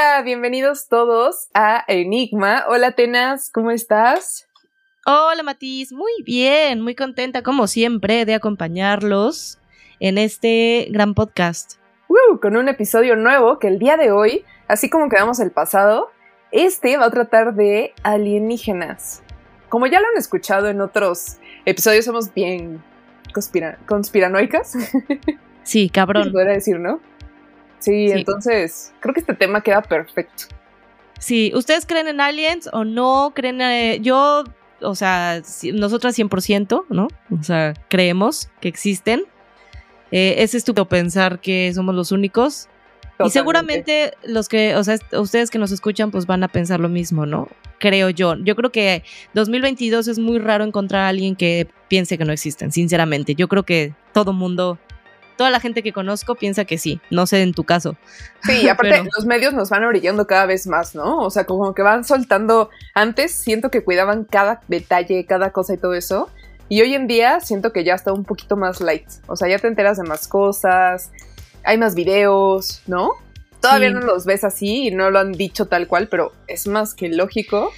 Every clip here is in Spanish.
Hola, bienvenidos todos a Enigma. Hola, Tenas, ¿cómo estás? Hola, Matiz, muy bien, muy contenta como siempre de acompañarlos en este gran podcast. Uh, con un episodio nuevo que el día de hoy, así como quedamos el pasado, este va a tratar de alienígenas. Como ya lo han escuchado en otros episodios, somos bien conspiranoicas. Sí, cabrón. Se podría decir, ¿no? Sí, entonces creo que este tema queda perfecto. Sí, ¿ustedes creen en aliens o no creen? Eh, yo, o sea, nosotras 100%, ¿no? O sea, creemos que existen. Eh, es estúpido pensar que somos los únicos. Y seguramente los que, o sea, ustedes que nos escuchan, pues van a pensar lo mismo, ¿no? Creo yo. Yo creo que 2022 es muy raro encontrar a alguien que piense que no existen, sinceramente. Yo creo que todo mundo toda la gente que conozco piensa que sí, no sé en tu caso. Sí, aparte los medios nos van orillando cada vez más, ¿no? O sea, como que van soltando, antes siento que cuidaban cada detalle, cada cosa y todo eso, y hoy en día siento que ya está un poquito más light, o sea, ya te enteras de más cosas, hay más videos, ¿no? Todavía no los ves así y no lo han dicho tal cual, pero es más que lógico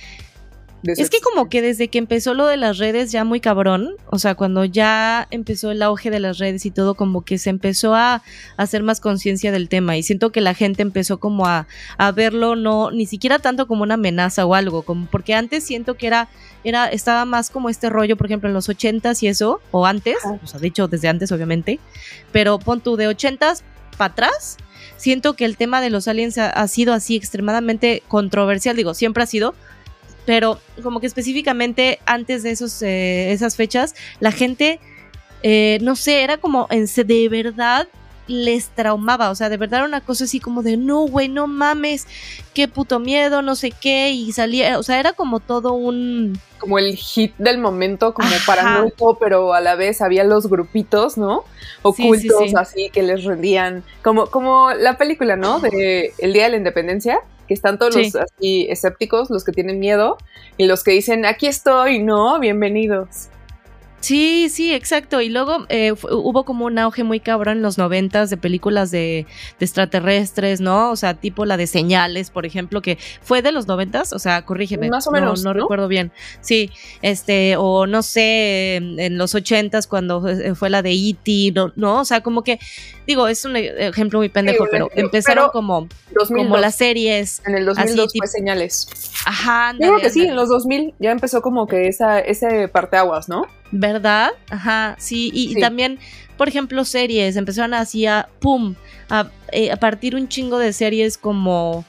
es que como que desde que empezó lo de las redes ya muy cabrón, o sea, cuando ya empezó el auge de las redes y todo, como que se empezó a, hacer más conciencia del tema. Y siento que la gente empezó como a, verlo no ni siquiera tanto como una amenaza o algo, como porque antes siento que era era estaba más como este rollo, por ejemplo, en los ochentas y eso o antes, o sea, de hecho desde antes obviamente, pero pon tú de ochentas para atrás siento que el tema de los aliens ha, ha, sido así extremadamente controversial, digo, siempre ha sido, pero como que específicamente antes de esos, eh, esas fechas, la gente, eh, no sé, era como en, de verdad les traumaba, o sea, de verdad era una cosa así como de, no, güey, no mames, qué puto miedo, no sé qué, y salía, o sea, era como todo un... Como el hit del momento, como para paranoico, pero a la vez había los grupitos, ¿no? Ocultos, así, que les rendían, como, como la película, ¿no? De El Día de la Independencia, que están todos los así escépticos, los que tienen miedo, y los que dicen, aquí estoy, no, bienvenidos. Sí, sí, exacto. Y luego eh, hubo como un auge muy cabrón en los noventas de películas de, extraterrestres, ¿no? O sea, tipo la de señales, por ejemplo, que fue de los noventas, o sea, corrígeme. Más o menos. No, recuerdo bien. Sí, este, o no sé, en los ochentas cuando fue la de E.T., ¿no? ¿no? O sea, como que, digo, es un ejemplo muy pendejo, pero empezaron como, como las series. En el 2002 fue señales. Ajá, Digo que sí, en los 2000 ya empezó como que esa, ese parteaguas, ¿no? ¿Verdad? Ajá, sí. Y, también, por ejemplo, series. Empezaron así a, ¡pum! A, eh, a partir un chingo de series como...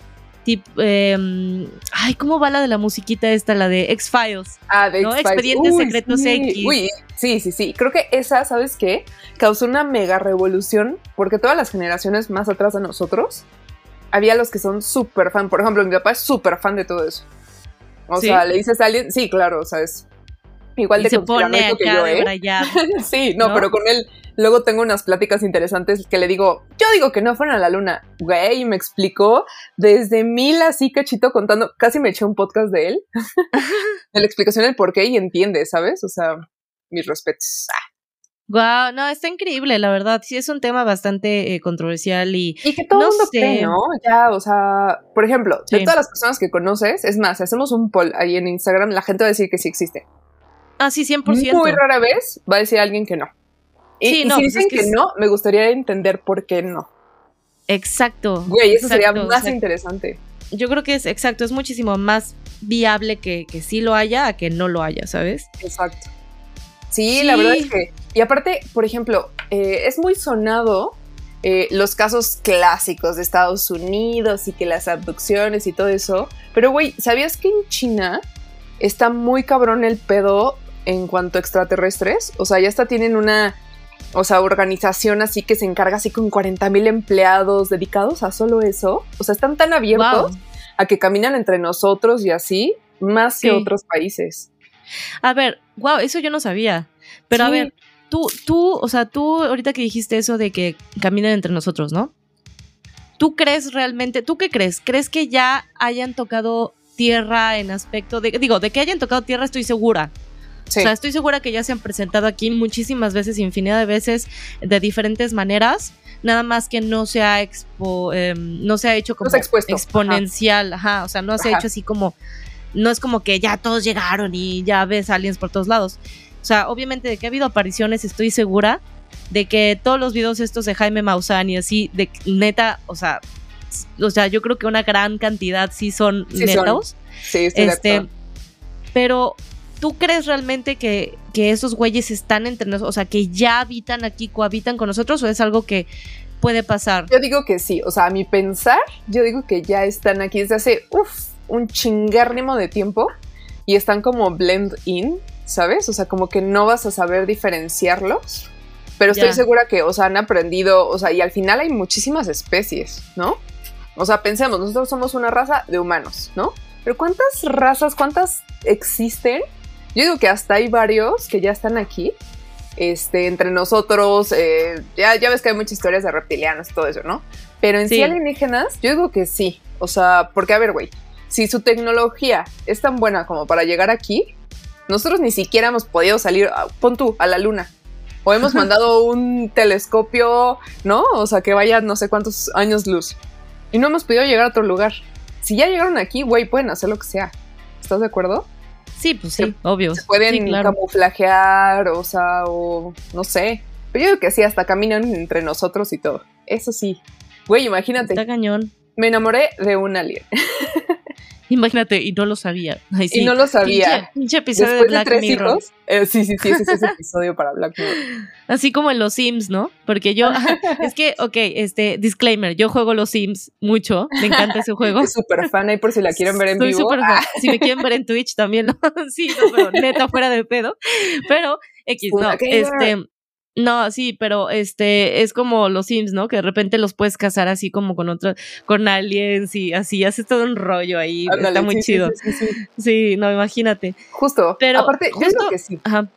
Tip, em, ay, ¿cómo va la de la musiquita esta? La de X-Files. Ah, de X-Files. Expedientes Secretos X. Uy, sí, sí, sí. Creo que esa, ¿sabes qué? Causó una mega revolución porque todas las generaciones más atrás de nosotros había los que son súper fan. Por ejemplo, mi papá es súper fan de todo eso. O sea, le dices a alguien, sí, claro, o sea, es igual de se pone que yo, ¿eh? sí, no, pero con él luego tengo unas pláticas interesantes que le digo, yo digo que no fueron a la luna, güey, y me explicó desde mil así cachito contando, casi me eché un podcast de él, de la explicación del por qué y entiende, ¿sabes? O sea, mis respetos. Wow, no, está increíble, la verdad. Sí, es un tema bastante eh, controversial y. Y que todo el mundo cree, ¿no? Ya, o sea, por ejemplo, de todas las personas que conoces, es más, si hacemos un poll ahí en Instagram, la gente va a decir que sí existe. Ah, sí, 100%. Muy rara vez va a decir alguien que no. Y, sí, no, si pues dicen que, no, me gustaría entender por qué no. Exacto. Güey, eso sería más interesante. Yo creo que es exacto, es muchísimo más viable que, que sí lo haya a que no lo haya, ¿sabes? Exacto. Sí, la verdad es que. Y aparte, por ejemplo, eh, es muy sonado eh, los casos clásicos de Estados Unidos y que las abducciones y todo eso. Pero, güey, ¿sabías que en China está muy cabrón el pedo en cuanto a extraterrestres. O sea, ya hasta tienen una, o sea, organización así que se encarga así con 40 mil empleados dedicados a solo eso. O sea, están tan abiertos a que caminan entre nosotros y así, más que otros países. A ver, wow, eso yo no sabía. Pero a ver, tú, tú, o sea, tú ahorita que dijiste eso de que caminan entre nosotros, ¿no? ¿Tú crees realmente, tú qué crees? ¿Crees que ya hayan tocado tierra en aspecto de, digo, de que hayan tocado tierra estoy segura, O sea, estoy segura que ya se han presentado aquí muchísimas veces, infinidad de veces, de diferentes maneras. Nada más que no se ha expo, em, no se ha hecho como exponencial, ajá. o sea, no se ha hecho así como, no es como que ya todos llegaron y ya ves aliens por todos lados. O sea, obviamente de que ha habido apariciones, estoy segura de que todos los videos estos de Jaime Maussan y así, de neta, o sea, o sea, yo creo que una gran cantidad sí son netos. Sí, estoy este, Pero ¿tú crees realmente que, que esos güeyes están entre nosotros? O sea, que ya habitan aquí, cohabitan con nosotros o es algo que puede pasar? Yo digo que sí, o sea, a mi pensar, yo digo que ya están aquí desde hace, uff, un chingárnimo de tiempo y están como blend in, ¿sabes? O sea, como que no vas a saber diferenciarlos. Pero estoy segura que, o sea, han aprendido, o sea, y al final hay muchísimas especies, ¿no? O sea, pensemos, nosotros somos una raza de humanos, ¿no? Pero ¿cuántas razas, cuántas existen yo digo que hasta hay varios que ya están aquí, este, entre nosotros, eh, ya, ya ves que hay muchas historias de reptilianos y todo eso, ¿no? Pero en sí. alienígenas, yo digo que sí. O sea, porque a ver, güey, si su tecnología es tan buena como para llegar aquí, nosotros ni siquiera hemos podido salir, ah, pon tú, a la luna. O hemos mandado un telescopio, ¿no? O sea, que vaya no sé cuántos años luz. Y no hemos podido llegar a otro lugar. Si ya llegaron aquí, güey, pueden hacer lo que sea. ¿Estás de acuerdo? Sí, pues sí, obvio. Se pueden camuflajear, o sea, o no sé. Pero yo digo que sí, hasta caminan entre nosotros y todo. Eso sí. Güey, imagínate. Está cañón. Me enamoré de un alien. Imagínate, y no lo sabía. Y no lo sabía. Pinche, episodio de Black Mirror. Eh, sí, sí, sí, ese es episodio para Black Mirror. Así como en los Sims, ¿no? Porque yo, es que, ok, este, disclaimer, yo juego los Sims mucho, me encanta ese juego. Soy súper fan ahí por si la quieren ver en Soy vivo. Fan. Ah. Si me quieren ver en Twitch también, ¿no? sí, no, pero neta, fuera de pedo. Pero, X, no, este, no, sí, pero este es como los Sims, ¿no? Que de repente los puedes casar así como con otros, con aliens y así, hace todo un rollo ahí. está muy chido. Sí, no, imagínate. Justo. Pero aparte, justo, que sí. Ajá.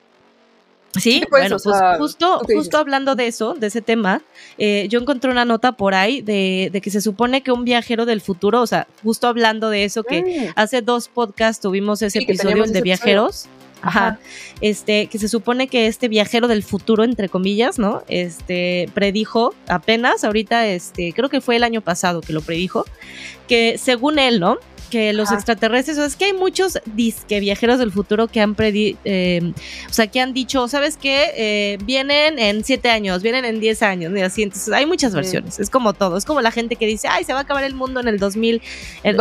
Sí, bueno, pues justo, justo hablando de eso, de ese tema, eh, yo encontré una nota por ahí de, de, que se supone que un viajero del futuro, o sea, justo hablando de eso, que mm. hace dos podcasts tuvimos ese episodio de viajeros. Ajá. Este, que se supone que este viajero del futuro, entre comillas, ¿no? Este, predijo apenas, ahorita, este, creo que fue el año pasado que lo predijo, que según él, ¿no? Que los extraterrestres, o es que hay muchos disque viajeros del futuro que han predi eh, o sea, que han dicho, ¿sabes qué? Eh, vienen en siete años, vienen en diez años, y así, entonces hay muchas versiones, es como todo, es como la gente que dice, ay, se va a acabar el mundo en el 2000,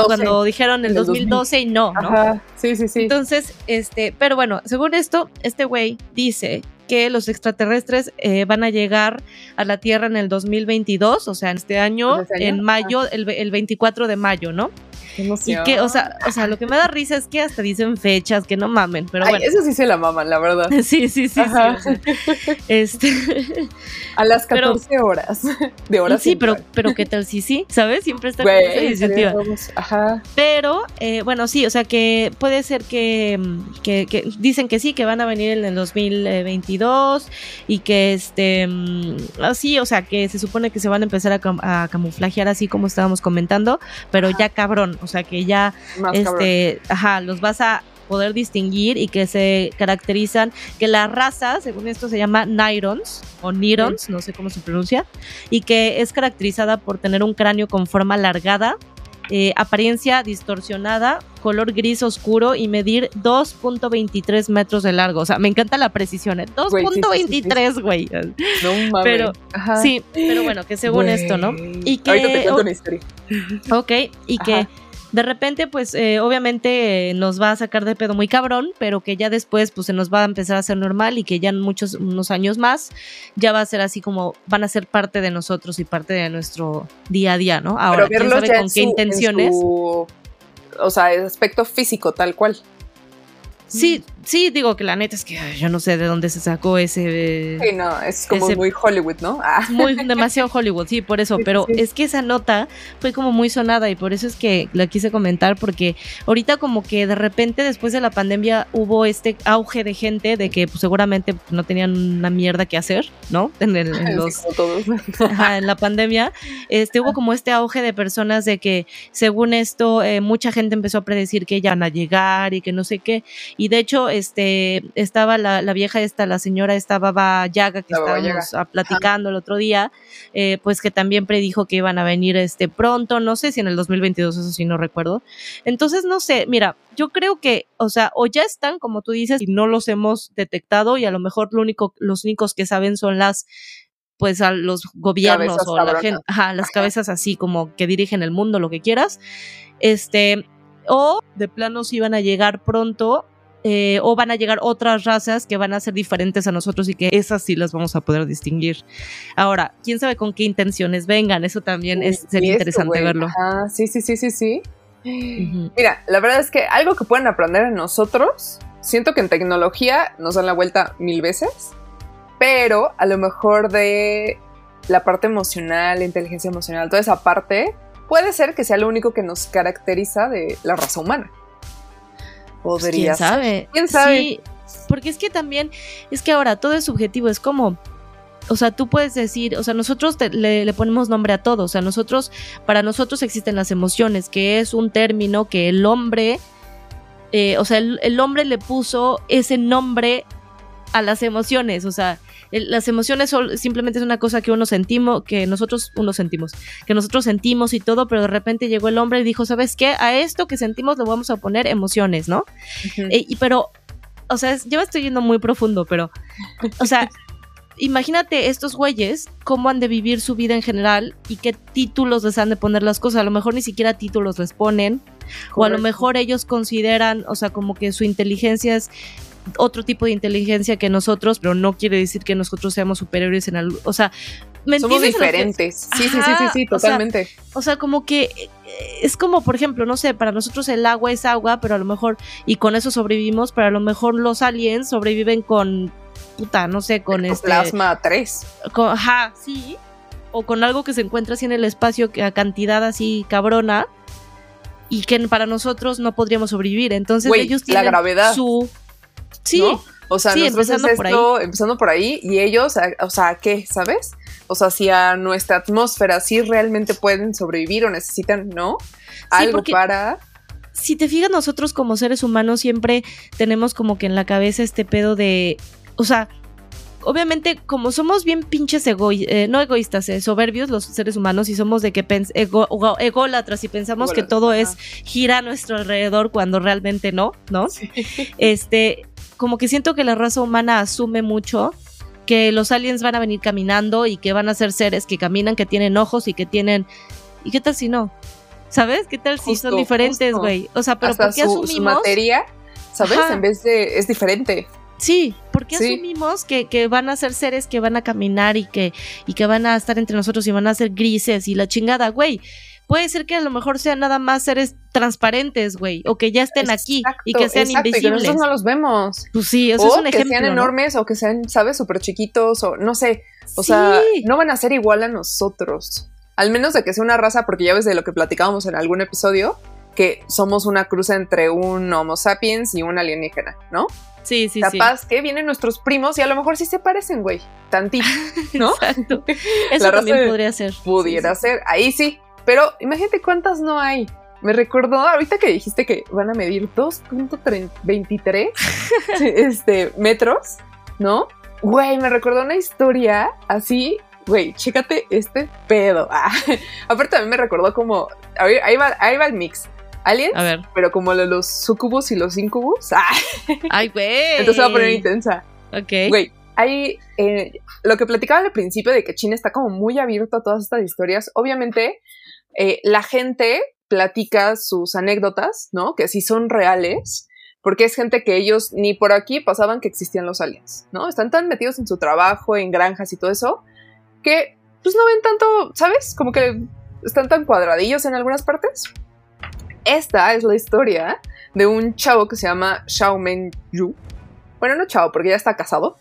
cuando dijeron el, 2012 y no, ¿no? Ajá. Sí, sí, sí. Entonces, este, pero bueno, según esto, este güey dice que los extraterrestres eh, van a llegar a la Tierra en el 2022, o sea, en este año, ¿Este en mayo, el, el 24 de mayo, ¿no? Y que, o sea, o sea, lo que me da risa es que hasta dicen fechas, que no mamen, pero bueno. Eso sí se la maman, la verdad. sí, sí, sí. este. A las 14 horas. De horas. Sí, pero, pero qué tal sí, sí, ¿sabes? Siempre está con esa Ajá. Pero, eh, bueno, sí, o sea que puede ser que, que, que, dicen que sí, que van a venir en el 2022 y que este, mm, así, o sea, que se supone que se van a empezar a, a camuflajear así como estábamos comentando, pero ya cabrón, o sea que ya este, ajá, los vas a poder distinguir y que se caracterizan, que la raza, según esto se llama Nyrons o Nyrons, no sé cómo se pronuncia, y que es caracterizada por tener un cráneo con forma alargada, eh, apariencia distorsionada, color gris oscuro y medir 2.23 metros de largo. O sea, me encanta la precisión, ¿eh? 2.23, güey. No mames. Pero, sí, pero bueno, que según esto, ¿no? Y que, Ahorita te cuento una historia. Ok, y que de repente, pues eh, obviamente nos va a sacar de pedo muy cabrón, pero que ya después pues se nos va a empezar a hacer normal y que ya en muchos, unos años más ya va a ser así como van a ser parte de nosotros y parte de nuestro día a día, ¿no? Ahora, ¿quién sabe con qué intenciones? o sea, el aspecto físico tal cual. Sí, sí, digo que la neta es que yo no sé de dónde se sacó ese. Sí, no, es como muy Hollywood, ¿no? Ah. Muy demasiado Hollywood, sí, por eso. pero es que esa nota fue como muy sonada y por eso es que la quise comentar, porque ahorita, como que de repente, después de la pandemia, hubo este auge de gente de que pues, seguramente no tenían una mierda que hacer, ¿no? En, el, en los. en la pandemia. Este, hubo como este auge de personas de que, según esto, eh, mucha gente empezó a predecir que ya van a llegar y que no sé qué. Y de hecho, este, estaba la, la vieja esta, la señora esta Baba Yaga que estábamos platicando el otro día, eh, pues que también predijo que iban a venir este pronto, no sé si en el 2022, eso sí no recuerdo. Entonces, no sé, mira, yo creo que, o sea, o ya están, como tú dices, y no los hemos detectado y a lo mejor lo único, los únicos que saben son las pues a los gobiernos o la gente, ajá, las cabezas así como que dirigen el mundo, lo que quieras. Este, o de plano si van a llegar pronto eh, o van a llegar otras razas que van a ser diferentes a nosotros y que esas sí las vamos a poder distinguir. Ahora, quién sabe con qué intenciones vengan, eso también es, sería interesante verlo. Ah, sí, sí, sí, sí, sí. Mira, la verdad es que algo que pueden aprender en nosotros, siento que en tecnología nos dan la vuelta mil veces, pero a lo mejor de la parte emocional, la inteligencia emocional, toda esa parte, puede ser que sea lo único que nos caracteriza de la raza humana. Podría pues, ¿Quién sabe? ¿Quién sabe? Sí, porque es que también, es que ahora todo es subjetivo, es como, o sea, tú puedes decir, o sea, nosotros le, ponemos nombre a todo, o sea, nosotros, para nosotros existen las emociones, que es un término que el hombre, eh, o sea, el, hombre le puso ese nombre a las emociones, o sea, las emociones son, simplemente es una cosa que uno sentimos, que nosotros uno sentimos, que nosotros sentimos y todo, pero de repente llegó el hombre y dijo, ¿sabes qué? A esto que sentimos le vamos a poner emociones, ¿no? Eh, y, pero, o sea, yo me estoy yendo muy profundo, pero, o sea, imagínate estos güeyes, cómo han de vivir su vida en general y qué títulos les han de poner las cosas. A lo mejor ni siquiera títulos les ponen, o a lo mejor ellos consideran, o sea, como que su inteligencia es otro tipo de inteligencia que nosotros, pero no quiere decir que nosotros seamos superiores en algo. O sea, ¿me Somos diferentes. Sí, sí, sí, sí, sí, totalmente. O sea, como que eh, es como, por ejemplo, no sé, para nosotros el agua es agua, pero a lo mejor, y con eso sobrevivimos, pero a lo mejor los aliens sobreviven con, puta, no sé, con este. Plasma 3. ajá, sí. O con algo que se encuentra así en el espacio, que a cantidad así cabrona, y que para nosotros no podríamos sobrevivir. Entonces ellos tienen la gravedad. su Sí. O sea, empezando por ahí. empezando por ahí, y ellos, o sea, ¿qué? ¿Sabes? O sea, si a nuestra atmósfera sí realmente pueden sobrevivir o necesitan, ¿no? Algo para. Si te fijas, nosotros como seres humanos siempre tenemos como que en la cabeza este pedo de. O sea, obviamente, como somos bien pinches eh, no egoístas, eh, soberbios los seres humanos y somos de que ego ególatras y pensamos que todo es gira a nuestro alrededor cuando realmente no, ¿no? Este, como que siento que la raza humana asume mucho que los aliens van a venir caminando y que van a ser seres que caminan, que tienen ojos y que tienen... ¿Y qué tal si no? ¿Sabes? ¿Qué tal si son diferentes, güey? O sea, pero ¿por qué asumimos... materia, ¿sabes? En vez de... es diferente. Sí, porque asumimos que, que, van a ser seres que van a caminar y que, y que van a estar entre nosotros y van a ser grises y la chingada, güey puede ser que a lo mejor sean nada más seres transparentes, güey, o que ya estén aquí y que sean invisibles. Y que nosotros no los vemos. Pues sí, eso es un ejemplo. que sean enormes o que sean, ¿sabes? Súper chiquitos o no sé. O sea, no van a ser igual a nosotros. Al menos de que sea una raza, porque ya ves de lo que platicábamos en algún episodio, que somos una cruz entre un Homo sapiens y un alienígena, ¿no? Sí, sí, Capaz que vienen nuestros primos y a lo mejor sí se parecen, güey. Tantito, ¿no? Exacto. Eso también podría ser. Pudiera ser. Ahí sí. Pero imagínate cuántas no hay. Me recordó ahorita que dijiste que van a medir 2.23 este, metros, ¿no? Güey, me recordó una historia así. Güey, chécate este pedo. Ah, aparte también me recordó como. Ahí va, ahí va el mix. Aliens, a ver. pero como los sucubus y los incubus. Ah. Ay, güey. Entonces va a poner intensa. Ok. Güey, hay eh, lo que platicaba al principio de que China está como muy abierto a todas estas historias. Obviamente, eh, la gente platica sus anécdotas, ¿no? Que sí son reales, porque es gente que ellos ni por aquí pasaban que existían los aliens, ¿no? Están tan metidos en su trabajo, en granjas y todo eso, que pues no ven tanto, ¿sabes? Como que están tan cuadradillos en algunas partes. Esta es la historia de un chavo que se llama Xiao Men Yu. Bueno, no chavo, porque ya está casado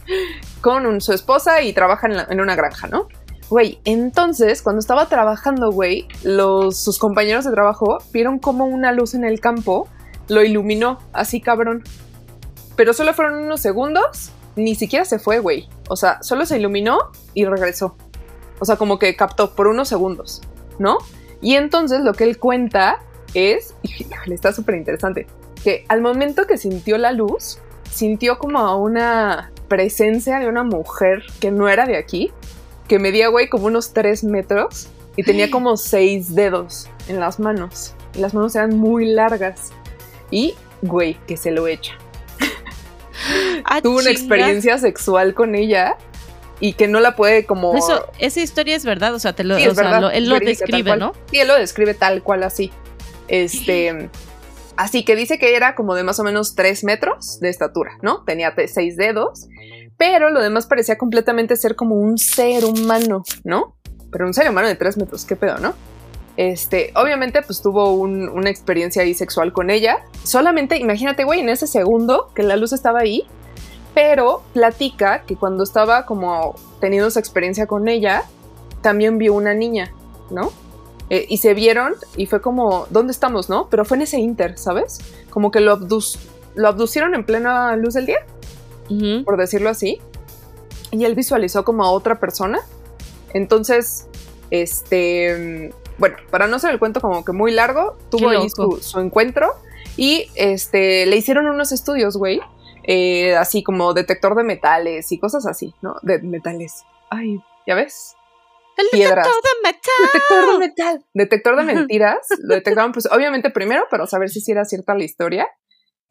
con su esposa y trabaja en una granja, ¿no? Güey, entonces cuando estaba trabajando, güey, los, sus compañeros de trabajo vieron como una luz en el campo lo iluminó, así cabrón. Pero solo fueron unos segundos, ni siquiera se fue, güey. O sea, solo se iluminó y regresó. O sea, como que captó por unos segundos, ¿no? Y entonces lo que él cuenta es, está súper interesante. que al momento que sintió la luz, sintió como una presencia de una mujer que no era de aquí, que medía, güey, como unos tres metros y tenía como seis dedos en las manos. Y las manos eran muy largas. Y, güey, que se lo echa. Ah, Tuvo una experiencia sexual con ella y que no la puede como... Eso, esa historia es verdad, o sea, te lo, Sí, o es sea, verdad, lo- él lo describe. ¿no? Sí, él lo describe tal cual así. Este. Así que dice que era como de más o menos 3 metros de estatura, ¿no? Tenía te- seis dedos, pero lo demás parecía completamente ser como un ser humano, ¿no? Pero un ser humano de 3 metros, qué pedo, ¿no? Este, obviamente, pues tuvo un- una experiencia ahí sexual con ella. Solamente, imagínate, güey, en ese segundo que la luz estaba ahí, pero platica que cuando estaba como teniendo esa experiencia con ella, también vio una niña, ¿no? Eh, y se vieron y fue como, ¿dónde estamos, no? Pero fue en ese inter, ¿sabes? Como que lo, lo abducieron en plena luz del día, Por decirlo así. Y él visualizó como a otra persona. Entonces, este, bueno, para no hacer el cuento como que muy largo, tuvo ahí su, su encuentro y este, le hicieron unos estudios, güey, eh, así como detector de metales y cosas así, ¿no? De metales. Ay, ¿ya ves? El Piedras. detector de metal. Detector de metal. Detector de mentiras. Lo detectaron, pues, obviamente, primero para saber si sí era cierta la historia.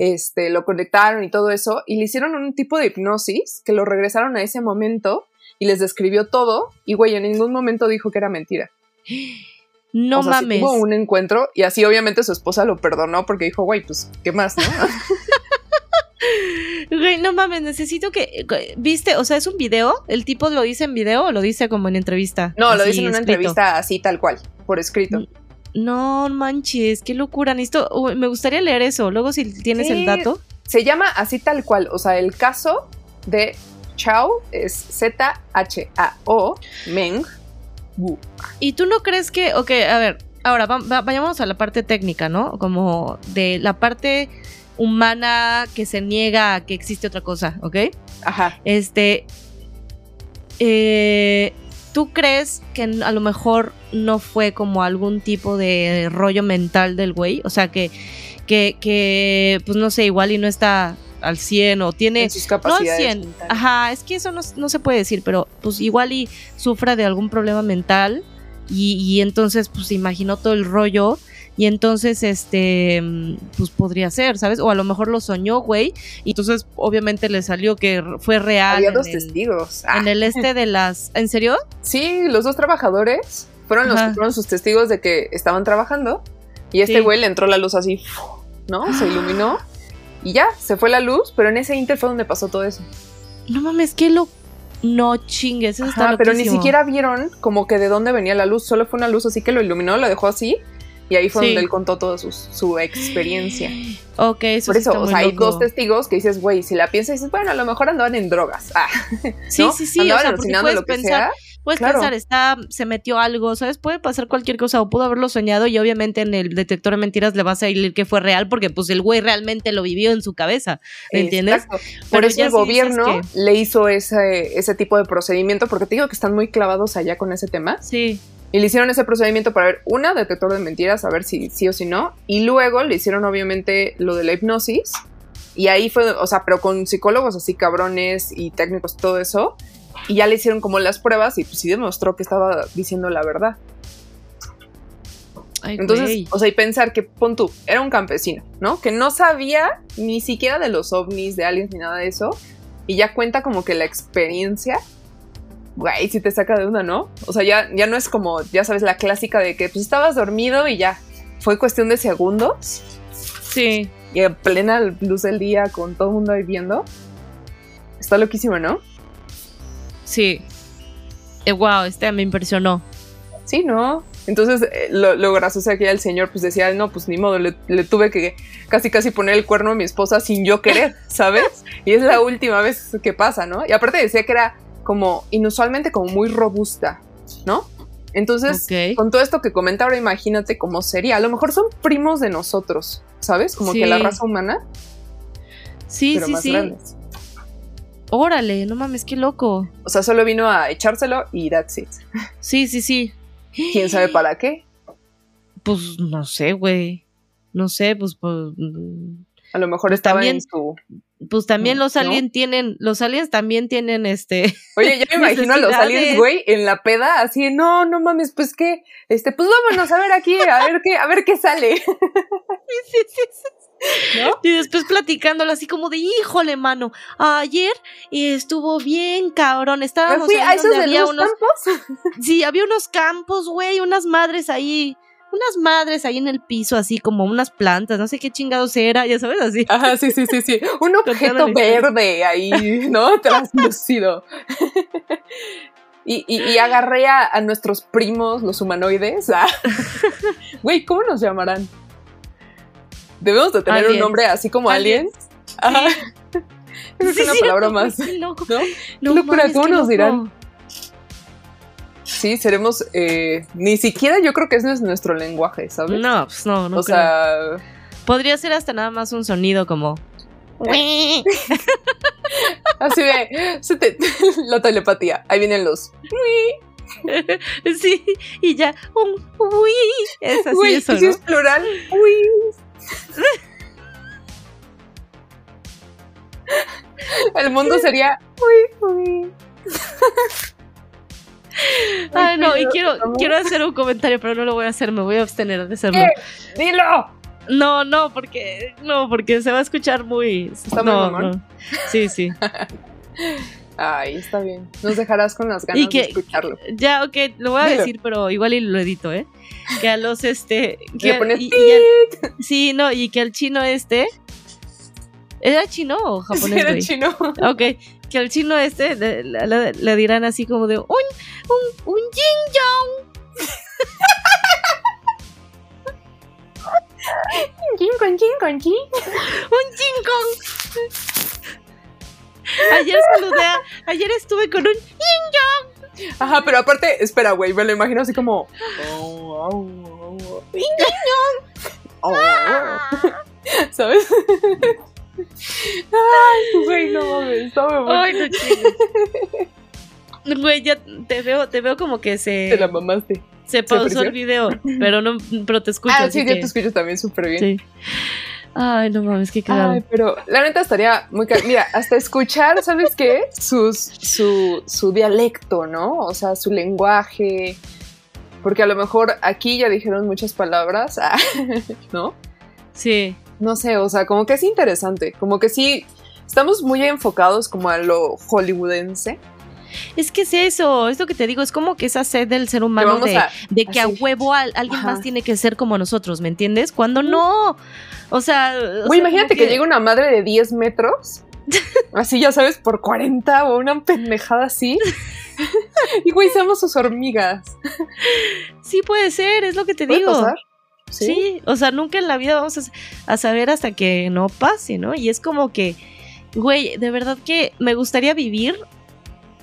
Este, lo conectaron y todo eso. Y le hicieron un tipo de hipnosis que lo regresaron a ese momento y les describió todo. Y, güey, en ningún momento dijo que era mentira. No o sea, sí mames. tuvo un encuentro y así, obviamente, su esposa lo perdonó porque dijo, güey, pues, ¿qué más, no? Güey, no mames, necesito que. ¿Viste? O sea, ¿es un video? ¿El tipo lo dice en video o lo dice como en entrevista? No, lo dice en una escrito. entrevista así, tal cual, por escrito. No manches, qué locura. Necesito, me gustaría leer eso. Luego, si tienes Sí. el dato. Se llama así tal cual. O sea, el caso de Chao es Z-H-A-O, Meng Wu. ¿Y tú no crees que.? Ok, a ver, ahora va- va- vayamos a la parte técnica, ¿no? Como de la parte humana que se niega a que existe otra cosa, ¿ok? Ajá. Este. eh, ¿Tú crees que a lo mejor no fue como algún tipo de rollo mental del güey? O sea, que, que, que pues no sé, igual y no está al 100 o tiene... en sus No al capacidades. 100. mentales. Ajá, es que eso no, no se puede decir, pero pues igual y sufra de algún problema mental y, y entonces pues se imaginó todo el rollo y entonces este mm, pues podría ser, ¿sabes? O a lo mejor lo soñó, güey, y entonces obviamente le salió que fue real. Había en dos el- testigos. Ah, En el este de las... ¿En serio? Sí, los dos trabajadores fueron los Ajá. que fueron sus testigos de que estaban trabajando. Y este Sí. güey le entró la luz así, ¿no? Se iluminó. Y ya, se fue la luz, pero en ese inter fue donde pasó todo eso. No mames, qué lo... No chingues, eso está Ajá, pero ni siquiera vieron como que de dónde venía la luz, solo fue una luz así que lo iluminó, lo dejó así. Y ahí fue Sí. donde él contó toda su, su experiencia. Ok, eso Por eso, o sea, hay loco. dos testigos que dices, güey, si la piensas, dices, bueno, a lo mejor andaban en drogas. Ah, Sí, ¿no? sí, sí, o Andaban sea, porque alucinando puedes lo que pensar, sea. Puedes Claro. pensar, está, se metió algo, ¿sabes? Puede pasar cualquier cosa o pudo haberlo soñado y obviamente en el detector de mentiras le vas a salir que fue real porque pues el güey realmente lo vivió en su cabeza, ¿me entiendes? Exacto. Por Pero eso el gobierno le hizo ese, ese tipo de procedimiento, porque te digo que están muy clavados allá con ese tema. Sí, Y le hicieron ese procedimiento para ver, una, detector de mentiras, a ver si sí o si no. Y luego le hicieron, obviamente, lo de la hipnosis. Y ahí fue, o sea, pero con psicólogos así cabrones y técnicos, todo eso. Y ya le hicieron como las pruebas y pues sí demostró que estaba diciendo la verdad. Ay, Entonces, güey. o sea, y pensar que, pon tú, era un campesino, ¿no? Que no sabía ni siquiera de los ovnis, de aliens, ni nada de eso. Y ya cuenta como que la experiencia, güey, si te saca de una, ¿no? O sea, ya, ya no es como, ya sabes, la clásica de que pues estabas dormido y ya. Fue cuestión de segundos Sí, y en plena luz del día con todo el mundo ahí viendo. Está loquísimo, ¿no? sí. Eh, wow, este me impresionó. Sí, ¿no? Entonces, eh, lo, lo gracioso aquí el señor pues decía, no, pues ni modo, le, le tuve que casi casi poner el cuerno a mi esposa sin yo querer, ¿sabes? Y es la última vez que pasa, ¿no? Y aparte decía que era como inusualmente como muy robusta, ¿no? Entonces, con todo esto que comenta ahora, imagínate cómo sería. A lo mejor son primos de nosotros, ¿sabes? Como Sí. que la raza humana, Sí, pero sí, más sí. grandes. Órale, no mames, qué loco. O sea, solo vino a echárselo y that's it. Sí, sí, sí. ¿Quién sabe para qué? Pues no sé, güey. No sé, pues, pues, A lo mejor pues también, en su pues también los aliens tienen, los aliens también tienen este. Oye, ya me imagino a los aliens, güey, en la peda, así, no, no mames, pues qué, este, pues vámonos a ver aquí, a ver qué, a ver qué sale. Sí, sí, sí. ¿No? Y después platicándolo así como de, híjole, mano, ayer estuvo bien cabrón, estábamos me fui a esos de había unos campos. Sí, había unos campos, güey, unas madres ahí unas madres ahí en el piso, así como unas plantas, no sé qué chingados era, ya sabes, así. Ajá, sí, sí, sí, sí. Un objeto verde ahí, ¿no? Translúcido. y, y, agarré a, nuestros primos, los humanoides. Güey, ¿cómo nos llamarán? Debemos de tener un nombre así como aliens. Ajá. es una palabra más. ¿no? locura, ¿cómo nos dirán? Sí, seremos, eh, ni siquiera yo creo que ese es nuestro lenguaje, ¿sabes? No, pues no, no. O sea... Podría ser hasta nada más un sonido como... Así de... la telepatía, ahí vienen los... sí, y ya un uy, es así eso, es plural, El mundo sería uy, uy. Ay, no, y quiero, quiero hacer un comentario, pero no lo voy a hacer, me voy a abstener de hacerlo. ¡Dilo! No, no, porque no, porque se va a escuchar muy. Está no, muy no. Sí, sí. Ay, está bien. Nos dejarás con las ganas de escucharlo. Ya, ok, lo voy a decir, pero igual y lo edito, ¿eh? Que a los este. Que, sí, no, y que al chino este. ¿Era chino o japonés? era chino. Ok, que al chino este le, dirán así como de un, un, un yin yong. Un yin kong. Ayer saludé, ayer estuve con un yin yong. Ajá, pero aparte, espera, güey, me lo imagino así como. Oh, oh, oh, oh. ¿Sabes? Ay, güey, no mames, no Ay, no Güey, ya te veo, te veo como que se. Te la mamaste. Se pausó el video, pero no, pero te escucho. Ah, sí, ya te escucho también súper bien. Sí. Ay, no mames, qué cagado. Ay, pero la neta estaría muy Mira, hasta escuchar, ¿sabes qué? Sus, su, su dialecto, ¿no? O sea, su lenguaje. Porque a lo mejor aquí ya dijeron muchas palabras, ¿no? Sí no sé, o sea, como que es interesante, como que sí, estamos muy enfocados como a lo hollywoodense. Es que es eso, es lo que te digo, es como que esa sed del ser humano de, que a huevo alguien más tiene que ser como nosotros, ¿me entiendes? Cuando no, o sea... Güey, imagínate que... llega una madre de 10 metros, así ya sabes, por 40 o una pendejada así. y güey, seamos sus hormigas. Sí puede ser, es lo que te digo. Pasar? ¿Sí? o sea, nunca en la vida vamos a, saber hasta que no pase, ¿no? Y es como que, güey, de verdad que me gustaría vivir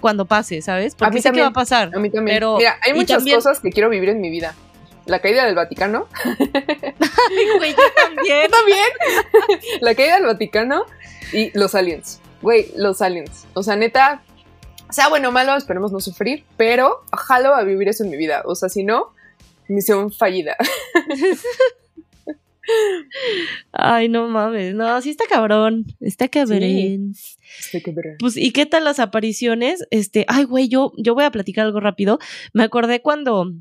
cuando pase, ¿sabes? Porque a mí sé que va a pasar. A mí también. Pero, Mira, hay muchas cosas que quiero vivir en mi vida. La caída del Vaticano. Ay, güey, yo también. también. la caída del Vaticano y los aliens. Güey, los aliens. O sea, neta, sea bueno o malo, esperemos no sufrir, pero jalo a vivir eso en mi vida. O sea, si no, Misión fallida. Ay, no mames. No, sí está cabrón. Está cabrón. está cabrón. Pues, ¿y qué tal las apariciones? Este, ay, güey, yo, yo voy a platicar algo rápido. Me acordé cuando,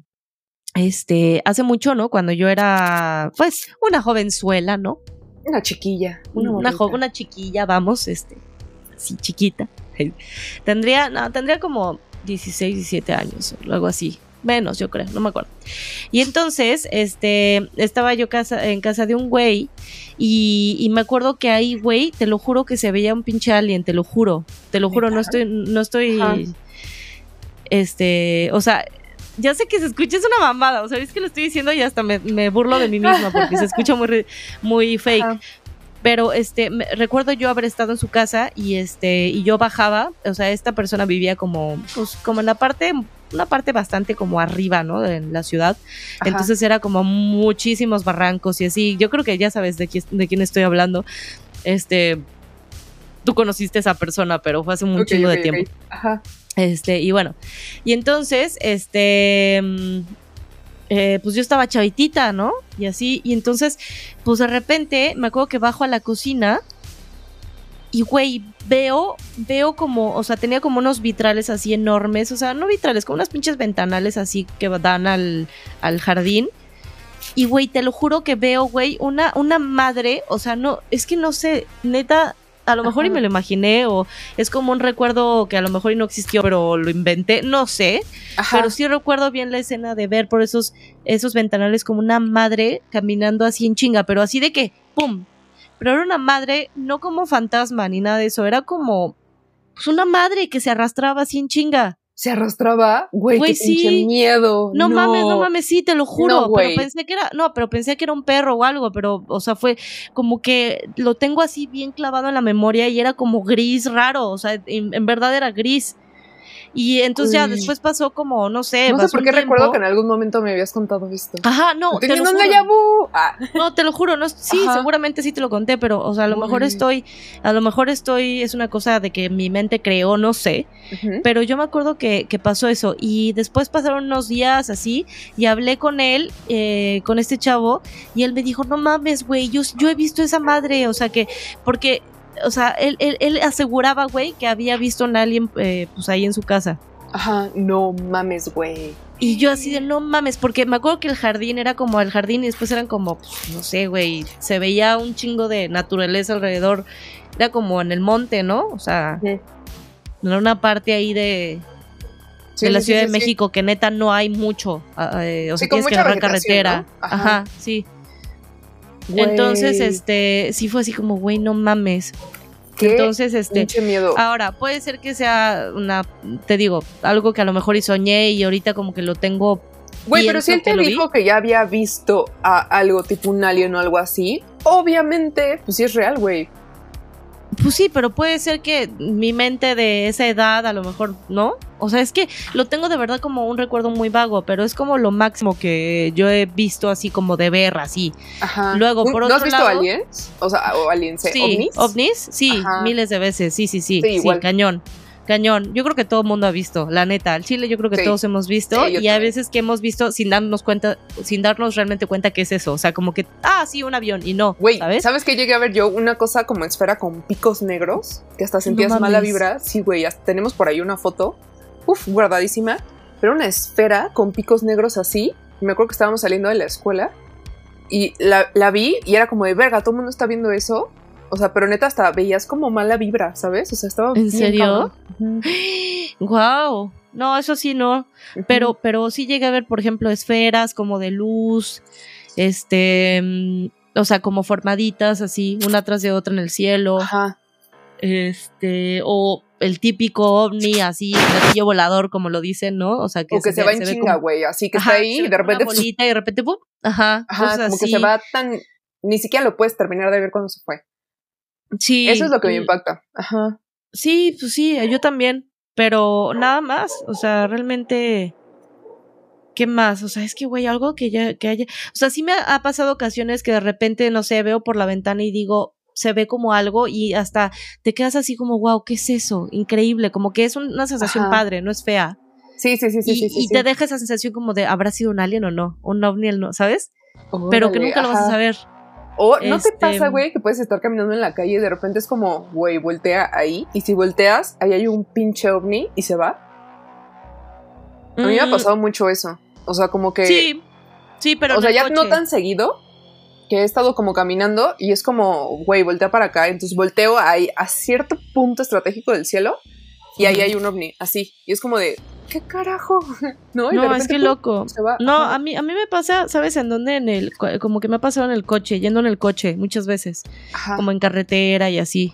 este, hace mucho, ¿no? Cuando yo era, pues, una jovenzuela, ¿no? Una chiquilla. Una, una, una chiquilla, vamos, este, así chiquita. Tendría, no, tendría como 16, 17 años, o algo así menos, yo creo, no me acuerdo. Y entonces, este, estaba yo casa, en casa de un güey y, me acuerdo que ahí, güey, te lo juro que se veía un pinche alien, te lo juro, te lo juro, no estoy, no estoy, este, o sea, ya sé que se escucha, es una mamada, o sea, es que lo estoy diciendo y hasta me, burlo de mí misma porque se escucha muy, muy fake. Pero este, recuerdo yo haber estado en su casa y este, y yo bajaba, o sea, esta persona vivía como, pues, como en la parte una parte bastante como arriba, ¿no? En la ciudad. Entonces era como muchísimos barrancos y así. Yo creo que ya sabes de, quién, de quién estoy hablando. Este, tú conociste a esa persona, pero fue hace un chingo de tiempo. Ajá. Este, y bueno, y entonces, este, mm, eh, pues yo estaba chavitita, ¿no? Y así, y entonces, pues de repente me acuerdo que bajo a la cocina y, güey, veo, veo como, o sea, tenía como unos vitrales así enormes, o sea, no vitrales, como unas pinches ventanales así que dan al, al jardín. Y, güey, te lo juro que veo, güey, una, una madre, o sea, no, es que no sé, neta, a lo mejor y me lo imaginé o es como un recuerdo que a lo mejor y no existió, pero lo inventé, no sé. Pero sí recuerdo bien la escena de ver por esos, esos ventanales como una madre caminando así en chinga, pero así de que, ¡pum! Pero era una madre, no como fantasma ni nada de eso, era como pues, una madre que se arrastraba así en chinga se arrastraba, güey, qué sí. miedo. No, mames, no mames, sí, te lo juro. pero pensé que era, no, pero pensé que era un perro o algo, pero, o sea, fue como que lo tengo así bien clavado en la memoria y era como gris raro, o sea, en verdad era gris. Y entonces ya después pasó como, no sé. No sé por qué recuerdo que en algún momento me habías contado esto. Ajá, no. Te lo juro. Ah. No, te lo juro, no, sí, seguramente sí te lo conté, pero, o sea, a lo mejor estoy, a lo mejor estoy, es una cosa de que mi mente creó, no sé. Pero yo me acuerdo que, que, pasó eso. Y después pasaron unos días así, y hablé con él, eh, con este chavo, y él me dijo, no mames, güey, yo, yo he visto esa madre, o sea que, porque o sea, él, él, aseguraba, güey, que había visto a un alien, eh, pues ahí en su casa. Ajá, no mames, güey. Y yo así de no mames, porque me acuerdo que el jardín era como el jardín y después eran como, pues, no sé, güey, se veía un chingo de naturaleza alrededor. Era como en el monte, ¿no? O sea, en una parte ahí de, de la Ciudad de México que neta no hay mucho. Eh, o sea, tienes que agarrar carretera. Ajá. sí. Entonces, este, sí fue así como, güey, no mames. Entonces, este, miedo. ahora puede ser que sea una, te digo, algo que a lo mejor y soñé y ahorita como que lo tengo. Güey, pero si él te dijo que ya había visto a algo tipo un alien o algo así, obviamente, pues sí es real, güey. Pues sí, pero puede ser que mi mente de esa edad a lo mejor, ¿no? O sea, es que lo tengo de verdad como un recuerdo muy vago, pero es como lo máximo que yo he visto así como de ver así. Ajá. Luego, por otro ¿No has visto aliens? O sea, o aliens, sí, ovnis. ovnis, sí, miles de veces, sí, sí, sí, sí, sí cañón. Cañón. Yo creo que todo el mundo ha visto, la neta. El Chile yo creo que todos hemos visto. y hay veces que hemos visto sin darnos cuenta, sin darnos realmente cuenta que es eso. O sea, como que, ah, sí, un avión. Y no. Güey, ¿sabes? ¿sabes que llegué a ver yo una cosa como esfera con picos negros? Que hasta sentías mala vibra. Sí, güey, tenemos por ahí una foto. Uf, guardadísima. Pero una esfera con picos negros así. Me acuerdo que estábamos saliendo de la escuela. Y la, la vi y era como de verga, todo el mundo está viendo eso. O sea, pero neta hasta veías como mala vibra, ¿sabes? O sea, estaba ¿En serio? Wow. No, eso sí no. Pero pero sí llegué a ver, por ejemplo, esferas como de luz, este, mm, o sea, como formaditas así, una tras de otra en el cielo. Ajá. Este, o el típico ovni así, platillo volador, como lo dicen, ¿no? O sea, que, se, va en chinga, güey, así que está ahí y de repente. Bolita y de repente, ¡pum! Ajá. Ajá, como que se va tan. Ni siquiera lo puedes terminar de ver cuando se fue. Sí. Eso es lo que me impacta. Ajá. Sí, pues sí, yo también. Pero nada más. O sea, realmente. ¿Qué más? O sea, es que, güey, algo que ya que haya. O sea, sí me ha pasado ocasiones que de repente, no sé, veo por la ventana y digo, se ve como algo y hasta te quedas así como, wow, ¿qué es eso? Increíble, como que es una sensación padre, no es fea. Sí, sí, sí, sí. Y, sí, y te deja esa sensación como de, ¿habrá sido un alien o no? Un ovni, no, ¿sabes? Pero que nunca lo vas a saber. O no te pasa, este, güey, que puedes estar caminando en la calle y de repente es como, güey, voltea ahí. Y si volteas, ahí hay un pinche ovni y se va. A mí me ha mm. pasado mucho eso. O sea, como que. Sí, sí, pero. O sea, ya no tan seguido que he estado como caminando y es como, güey, voltea para acá. Entonces volteo ahí a cierto punto estratégico del cielo y ahí hay un ovni, así. Y es como de, ¿qué carajo? No, no es que loco. No, a mí, a mí me pasa, ¿sabes en dónde? En el, como que me ha pasado en el coche, yendo en el coche muchas veces. Como en carretera y así.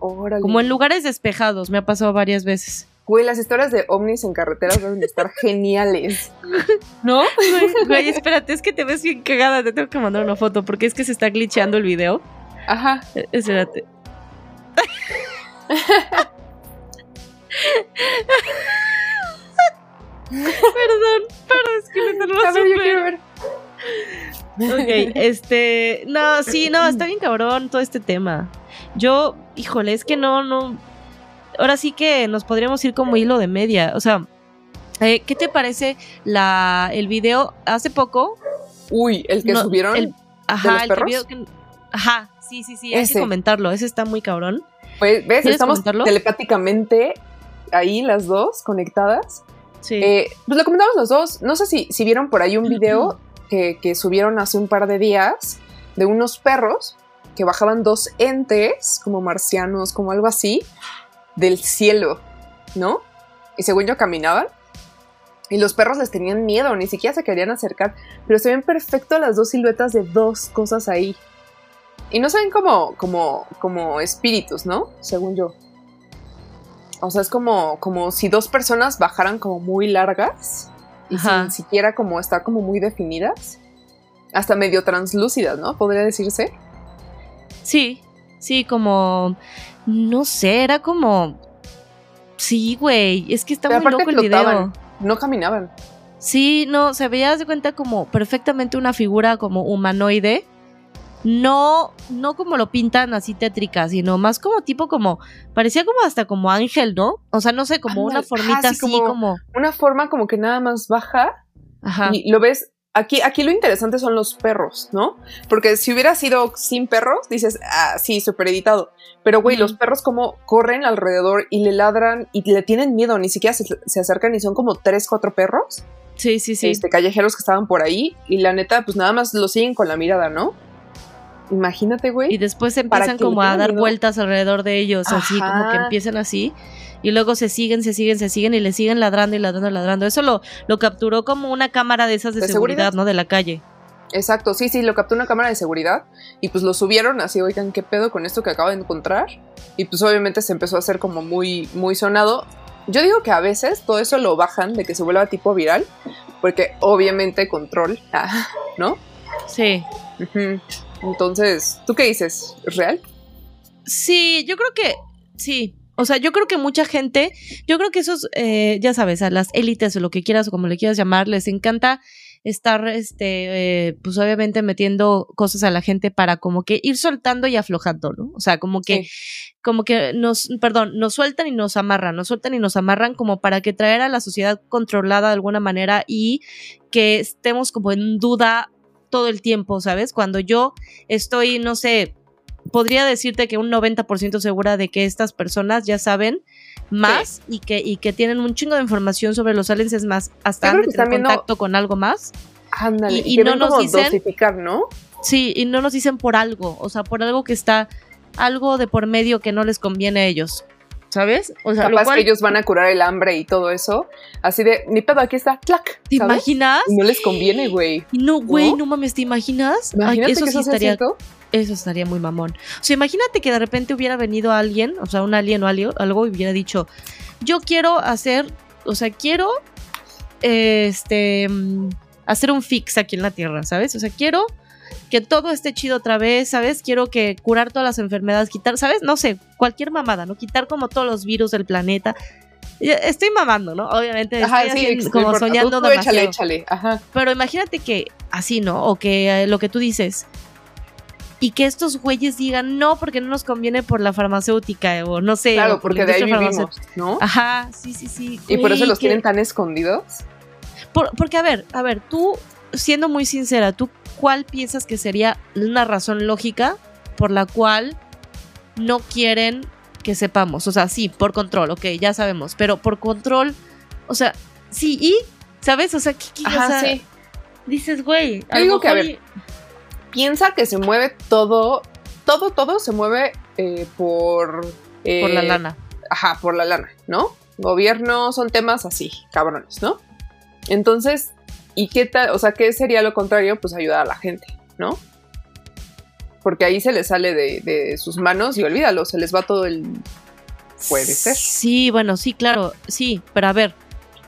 Como en lugares despejados, me ha pasado varias veces. Güey, las historias de ovnis en carreteras deben estar geniales. ¿No? Güey, espérate, es que te ves bien cagada. Te tengo que mandar una foto porque es que se está glitcheando el video. Ajá. E, espérate. Perdón, pero es que me tengo A ver, yo quiero ver. Ok, este. No, sí, no, está bien cabrón todo este tema. Yo, híjole, es que no, no. Ahora sí que nos podríamos ir como hilo de media. O sea, Eh, ¿Qué te parece la, el video hace poco? Uy, el que subieron. El, ajá, el video que, ajá, sí, sí, sí, hay que comentarlo. Ese está muy cabrón. Pues, ¿ves? Estamos telepáticamente ahí las dos conectadas. Sí. Eh, pues lo comentamos los dos. No sé si, si vieron por ahí un video que, que subieron hace un par de días de unos perros que bajaban dos entes, como marcianos, como algo así, del cielo, ¿no? Y según yo caminaban. Y los perros les tenían miedo, ni siquiera se querían acercar. Pero se ven perfecto las dos siluetas de dos cosas ahí. Y no se ven como, como, como espíritus, ¿no? Según yo. O sea, es como, como si dos personas bajaran como muy largas y sin siquiera como estar como muy definidas. Hasta medio translúcidas, ¿no? Podría decirse. Sí, sí, como. No sé, era como. Sí, güey. Es que está muy loco el video. No caminaban. Sí, no, se veía de cuenta como perfectamente una figura como humanoide. No, no como lo pintan así tétrica, sino más como tipo como, parecía como hasta como ángel, ¿no? O sea, no sé, como una formita así como, Una forma como que nada más baja. Ajá. Y lo ves Aquí, aquí lo interesante son los perros, ¿no? Porque si hubiera sido sin perros, dices, ah, sí, súper editado. Pero, güey, los perros como corren alrededor y le ladran y le tienen miedo, ni siquiera se, acercan y son como tres, cuatro perros. Sí, sí, sí. Este, callejeros que estaban por ahí y la neta, pues nada más lo siguen con la mirada, ¿no? Imagínate, güey. Y después empiezan como a dar vueltas alrededor de ellos, así, como que empiezan así y luego se siguen, se siguen, se siguen y le siguen ladrando y ladrando, ladrando. Eso lo, lo capturó como una cámara de esas de, seguridad, ¿no? De la calle. Exacto, sí, sí, lo capturó una cámara de seguridad y pues lo subieron así, oigan, ¿qué pedo con esto que acabo de encontrar? Y pues obviamente se empezó a hacer como muy, muy sonado. Yo digo que a veces todo eso lo bajan de que se vuelva tipo viral, porque obviamente control, ¿no? Sí. Entonces, ¿tú qué dices? ¿Es real? Sí, yo creo que sí. O sea, yo creo que mucha gente, yo creo que esos, eh, ya sabes, a las élites o lo que quieras o como le quieras llamar, les encanta estar, este, eh, pues obviamente metiendo cosas a la gente para como que ir soltando y aflojando, ¿no? O sea, como que, como que nos, perdón, nos sueltan y nos amarran, nos sueltan y nos amarran como para que traer a la sociedad controlada de alguna manera y que estemos como en duda todo el tiempo, ¿sabes? Cuando yo estoy, no sé, podría decirte que un 90% segura de que estas personas ya saben más y, que, y que tienen un chingo de información sobre los aliens, es más, hasta han contacto con algo más. Ándale, y, no nos dicen. Dosificar, ¿no? Sí, y no nos dicen por algo, o sea, por algo que está, algo de por medio que no les conviene a ellos. ¿Sabes? O sea, Capaz que ellos van a curar el hambre y todo eso. Así de, ni pedo, aquí está, clac. ¿Te imaginas? no les conviene, güey. No, güey, ¿No? mames, ¿te imaginas? Imagínate eso sí estaría. Eso estaría muy mamón. O sea, imagínate que de repente hubiera venido alguien, o sea, un alien o algo, y hubiera dicho, yo quiero hacer, o sea, quiero, este, hacer un fix aquí en la Tierra, ¿sabes? O sea, quiero que todo esté chido otra vez, ¿sabes? Quiero que curar todas las enfermedades, quitar, ¿sabes? No sé, cualquier mamada, ¿no? Quitar como todos los virus del planeta. Estoy mamando, ¿no? Obviamente, estoy como soñando demasiado. Échale, échale. Ajá. Pero imagínate que así, ¿no? O que eh, lo que tú dices, y que estos güeyes digan no porque no nos conviene por la farmacéutica o no sé. Claro, porque de ahí vivimos, ¿no? Ajá, sí, sí, sí. Y por eso los tienen tan escondidos. porque, a ver, a ver, tú, siendo muy sincera, ¿tú cuál piensas que sería una razón lógica por la cual no quieren que sepamos? O sea, sí, por control, ok, ya sabemos, pero por control, o sea, sí, y, ¿sabes? O sea, ¿qué, Ajá, sí. Dices, güey, algo que, a ver, piensa que se mueve todo, todo, todo se mueve eh, por... por la eh, lana. Ajá, por la lana, ¿no? Gobierno son temas así, cabrones, ¿no? Entonces, ¿y qué tal? O sea, ¿qué sería lo contrario? Pues ayudar a la gente, ¿no? Porque ahí se les sale de, de sus manos y olvídalo, se les va todo el... Puede ser. Sí, bueno, sí, claro, sí, pero a ver,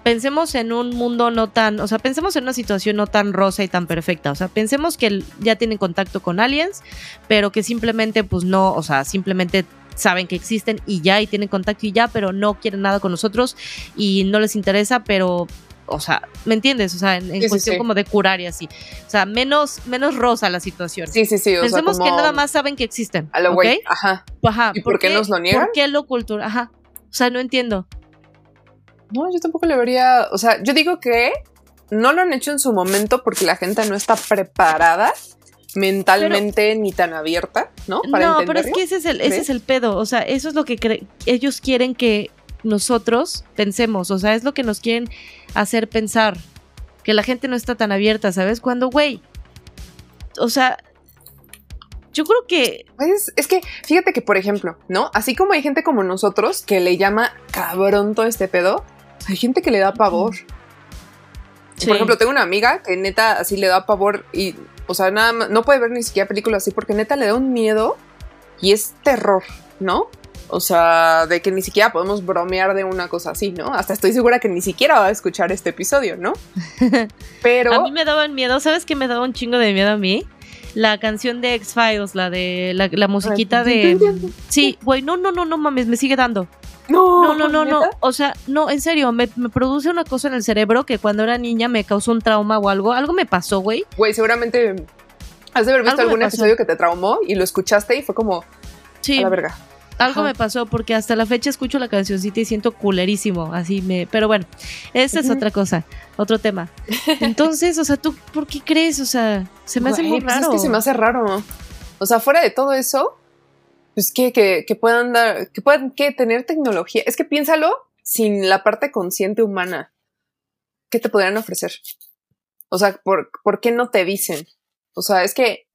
pensemos en un mundo no tan, o sea, pensemos en una situación no tan rosa y tan perfecta, o sea, pensemos que ya tienen contacto con aliens, pero que simplemente pues no, o sea, simplemente saben que existen y ya y tienen contacto y ya, pero no quieren nada con nosotros y no les interesa, pero o sea, ¿me entiendes? O sea, en, cuestión como de curar y así. O sea, menos, menos rosa la situación. Sí, sí, sí. Pensemos que nada más saben que existen. A lo güey. Ajá. Ajá. ¿Y por, qué, nos lo niegan? ¿Por qué lo cultura? Ajá. O sea, no entiendo. No, yo tampoco le vería, o sea, yo digo que no lo han hecho en su momento porque la gente no está preparada mentalmente ni tan abierta, ¿no? no, pero es que ese es el, ese es el pedo, o sea, eso es lo que ellos quieren que nosotros pensemos, o sea, es lo que nos quieren hacer pensar, que la gente no está tan abierta, ¿sabes? Cuando, güey, o sea, yo creo que... Es, que, fíjate que, por ejemplo, ¿no? Así como hay gente como nosotros que le llama cabrón todo este pedo, hay gente que le da pavor. Por ejemplo, tengo una amiga que neta así le da pavor y, o sea, nada no puede ver ni siquiera películas así porque neta le da un miedo y es terror, ¿no? O sea, de que ni siquiera podemos bromear de una cosa así, ¿no? Hasta estoy segura que ni siquiera va a escuchar este episodio, ¿no? Pero... a mí me daban miedo, ¿sabes qué me daba un chingo de miedo a mí? La canción de X-Files, la de la, musiquita de... Sí, güey, no, no, no, no mames, me sigue dando. No, no, no, no, O sea, no, en serio, me, produce una cosa en el cerebro que cuando era niña me causó un trauma o algo. Algo me pasó, güey. Güey, seguramente has de haber visto algún episodio que te traumó y lo escuchaste y fue como. Sí. A la verga. Algo me pasó porque hasta la fecha escucho la cancioncita y siento culerísimo, así me, pero bueno, esa es otra cosa, otro tema. Entonces, o sea, tú, ¿por qué crees? O sea, se me hace muy raro. Pues es que se me hace raro. O sea, fuera de todo eso, pues que, que, que puedan dar, que puedan que tener tecnología. Es que piénsalo sin la parte consciente humana. ¿Qué te podrían ofrecer? O sea, ¿por, ¿por qué no te dicen? O sea, es que,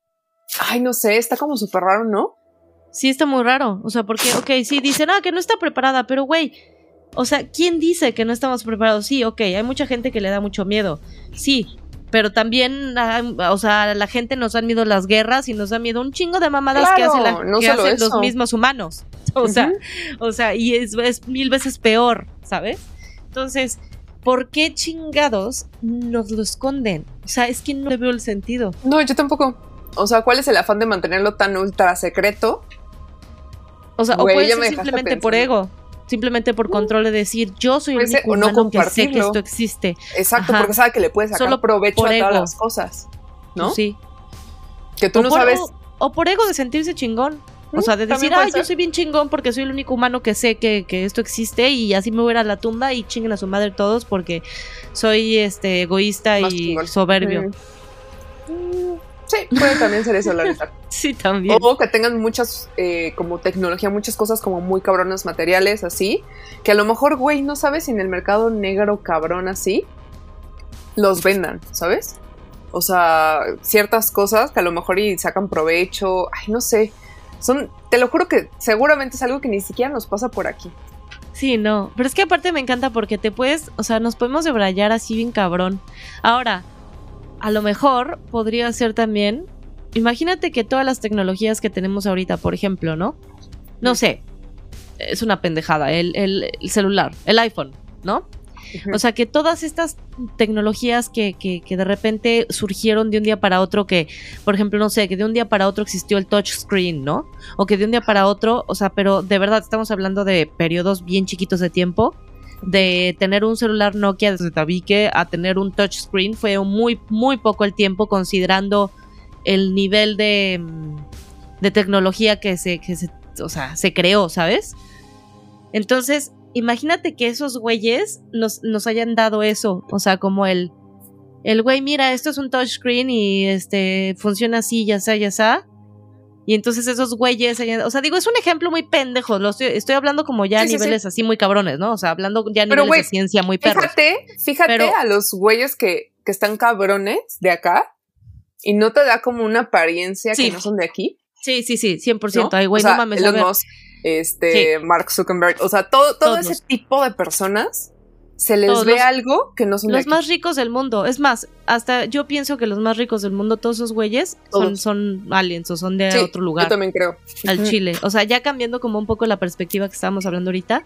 ay, no sé, está como súper raro, ¿no? Sí, está muy raro. O sea, porque, ok, sí, dicen, ah, que no está preparada, pero güey, o sea, ¿quién dice que no estamos preparados? Sí, ok, hay mucha gente que le da mucho miedo. Sí, pero también, o sea, la gente nos han miedo las guerras y nos da miedo un chingo de mamadas que, hacen, los mismos humanos. O sea, o sea, y es, es mil veces peor, ¿sabes? Entonces, ¿por qué chingados nos lo esconden? O sea, es que no le veo el sentido. No, yo tampoco. O sea, ¿cuál es el afán de mantenerlo tan ultra secreto? O sea, o puede ser simplemente por ego. Simplemente por control de decir, yo soy el único humano que sé que esto existe. Exacto, porque sabe que le puedes sacar Solo provecho a todas las cosas, ¿no? Sí. Que tú no sabes... O, por ego de sentirse chingón. O sea, de decir, ah, yo soy bien chingón porque soy el único humano que sé que, esto existe y así me voy a la tumba y chinguen a su madre todos porque soy este egoísta y soberbio. Sí, puede también ser eso, la verdad. sí, también. O que tengan muchas, eh, como tecnología, muchas cosas como muy cabronas materiales, así, que a lo mejor, güey, no sabes si en el mercado negro cabrón así, los vendan, ¿sabes? O sea, ciertas cosas que a lo mejor y sacan provecho, ay, no sé. Son, te lo juro que seguramente es algo que ni siquiera nos pasa por aquí. Sí, no, pero es que aparte me encanta porque te puedes, o sea, nos podemos debrayar así bien cabrón. Ahora, a lo mejor podría ser también, imagínate que todas las tecnologías que tenemos ahorita, por ejemplo, ¿no? No sé, es una pendejada, el, celular, el iPhone, ¿no? O sea, que todas estas tecnologías que, que, que, de repente surgieron de un día para otro, que, por ejemplo, no sé, que de un día para otro existió el touchscreen, ¿no? O que de un día para otro, o sea, pero de verdad estamos hablando de periodos bien chiquitos de tiempo, de tener un celular Nokia desde tabique a tener un touchscreen fue muy, muy poco el tiempo considerando el nivel de, mm, de tecnología que se, que se, o sea, se creó, ¿sabes? Entonces, imagínate que esos güeyes nos, nos hayan dado eso, o sea, como el, el güey, mira, esto es un touchscreen y este funciona así, ya sea, ya sea. Y entonces esos güeyes, o sea, digo, es un ejemplo muy pendejo, lo estoy, hablando como ya a niveles así muy cabrones, ¿no? O sea, hablando ya a niveles de ciencia muy perros. Fíjate, fíjate a los güeyes que, que están cabrones de acá y no te da como una apariencia que no son de aquí. Sí, sí, sí, 100%. Ay, güey, no mames. Elon Musk, este, Mark Zuckerberg, o sea, todo, todo ese tipo de personas se les ve algo que no son los más ricos del mundo. Es más, hasta yo pienso que los más ricos del mundo, todos esos güeyes, son, son, aliens o son de otro lugar. Yo también creo. Al Chile. O sea, ya cambiando como un poco la perspectiva que estábamos hablando ahorita.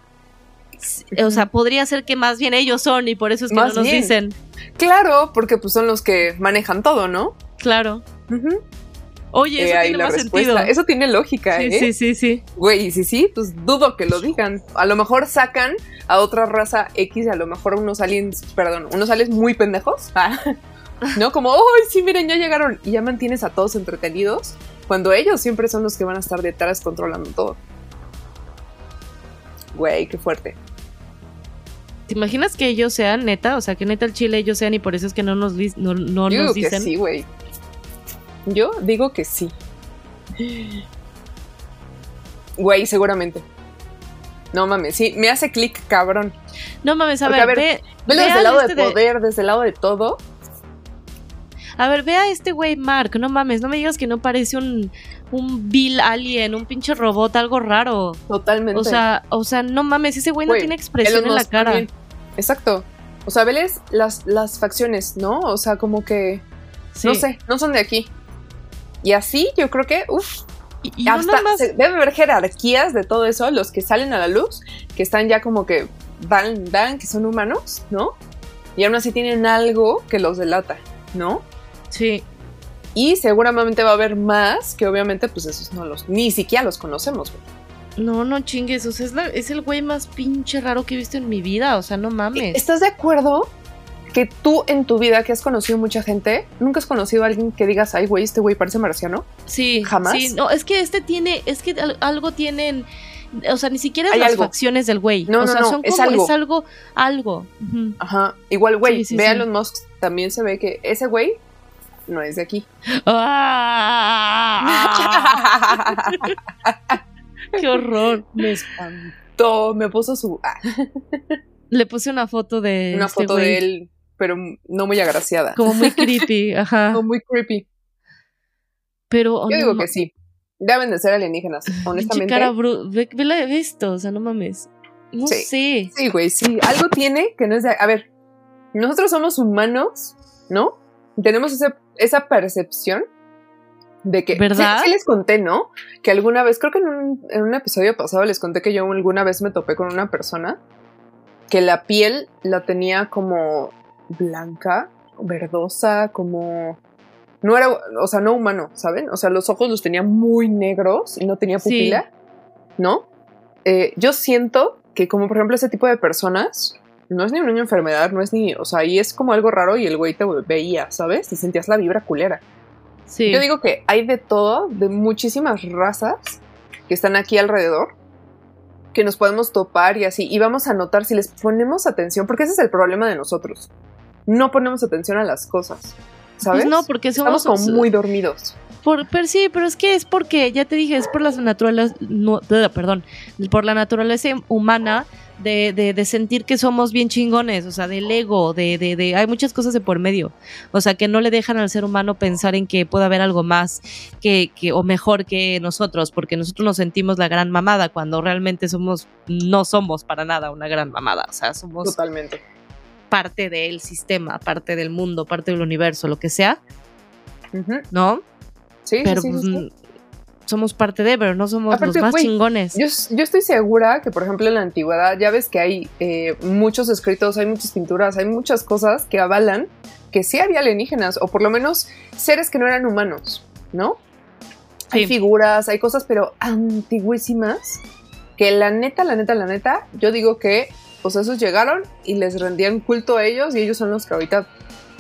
O sea, podría ser que más bien ellos son y por eso es que no nos dicen. Claro, porque pues son los que manejan todo, ¿no? Claro. Oye, eso tiene más sentido. Eso tiene lógica, sí, ¿eh? Sí, sí, sí. Güey, sí, sí, pues dudo que lo digan. A lo mejor sacan a otra raza X, a lo mejor unos aliens, perdón, unos aliens muy pendejos. Ah, ¿No? Como, ¡ay, sí, miren, ya llegaron! Y ya mantienes a todos entretenidos, cuando ellos siempre son los que van a estar detrás controlando todo. Güey, qué fuerte. ¿Te imaginas que ellos sean neta? O sea, que neta el chile ellos sean y por eso es que no nos, no, no Yo nos que dicen. sí, güey. Yo digo que sí. Güey, seguramente. No mames, sí, me hace clic cabrón. No mames, a Porque, ver, a ver, ve, desde el lado este de poder, desde el lado de todo. A ver, ve a este güey Mark, no mames, no me digas que no parece un, un Bill Alien, un pinche robot, algo raro. Totalmente. O sea, o sea, no mames, ese güey no tiene expresión en la cara. también. Exacto. O sea, veles las, las facciones, ¿no? O sea, como que, Sí. no sé, no son de aquí. Y así yo creo que, uff, Y, no hasta se- debe haber jerarquías de todo eso, los que salen a la luz, que están ya como que van, van, que son humanos, ¿no? Y aún así tienen algo que los delata, ¿no? sí. Y seguramente va a haber más que obviamente pues esos no los, ni siquiera los conocemos, güey. No, no chingues, o sea, es, la- es el güey más pinche raro que he visto en mi vida, o sea, no mames. ¿Estás de acuerdo que tú en tu vida que has conocido mucha gente, nunca has conocido a alguien que digas, ay, güey, este güey parece marciano? Sí, ¿Jamás? Sí, no, es que este tiene, es que al- algo tienen, o sea, ni siquiera es Hay las algo. facciones del güey. No, o no, sea, no, son es como, algo. es algo, algo. Ajá. Igual, güey, Sí, sí, ve a. Elon Musk, también se ve que ese güey no es de aquí. ¡Ah! ¡Qué horror! me espantó, me puso su ah, Le puse una foto de una este foto de él, pero no muy agraciada. como muy creepy, ajá. No, muy creepy. Pero oh, Yo digo que sí. Deben de ser alienígenas, honestamente. cara ve, ve la- ve esto, o sea, no mames. No Sí. sé. Sí, güey, sí. Algo tiene que no es de. A ver, nosotros somos humanos, ¿no? Tenemos ese- esa percepción de que. ¿Verdad? Sí, sí les conté, ¿no? Que alguna vez, creo que en un, en un episodio pasado les conté que yo alguna vez me topé con una persona que la piel la tenía como blanca, verdosa, como. No era, o sea, no humano, ¿saben? O sea, los ojos los tenía muy negros y no tenía Sí. pupila, ¿no? Eh, yo siento que como por ejemplo ese tipo de personas no es ni una enfermedad, no es ni, o sea, ahí es como algo raro y el güey te veía, ¿sabes? Y sentías la vibra culera. Sí. Yo digo que hay de todo, de muchísimas razas que están aquí alrededor, que nos podemos topar y así, y vamos a notar si les ponemos atención, porque ese es el problema de nosotros. No ponemos atención a las cosas, ¿sabes? Pues no, porque somos Estamos como muy dormidos. Por, pero sí, pero es que es porque, ya te dije, es por las naturaleza, no, perdón, por la naturaleza humana de, de, de sentir que somos bien chingones, o sea, del ego, de, de, de, hay muchas cosas de por medio, o sea, que no le dejan al ser humano pensar en que puede haber algo más que, que o mejor que nosotros, porque nosotros nos sentimos la gran mamada cuando realmente somos, no somos para nada una gran mamada, o sea, somos Totalmente. Parte del sistema, parte del mundo, parte del universo, lo que sea. ¿no? Sí, sí, pero sí, sí, pues, sí. somos parte de, pero no somos Aparte, los más chingones. Yo, yo estoy segura que, por ejemplo, en la antigüedad, ya ves que hay eh, muchos escritos, hay muchas pinturas, hay muchas cosas que avalan que sí había alienígenas, o por lo menos seres que no eran humanos, ¿no? Hay figuras, hay cosas, pero antiguísimas, que la neta, la neta, la neta, yo digo que, pues esos llegaron y les rendían culto a ellos, y ellos son los que ahorita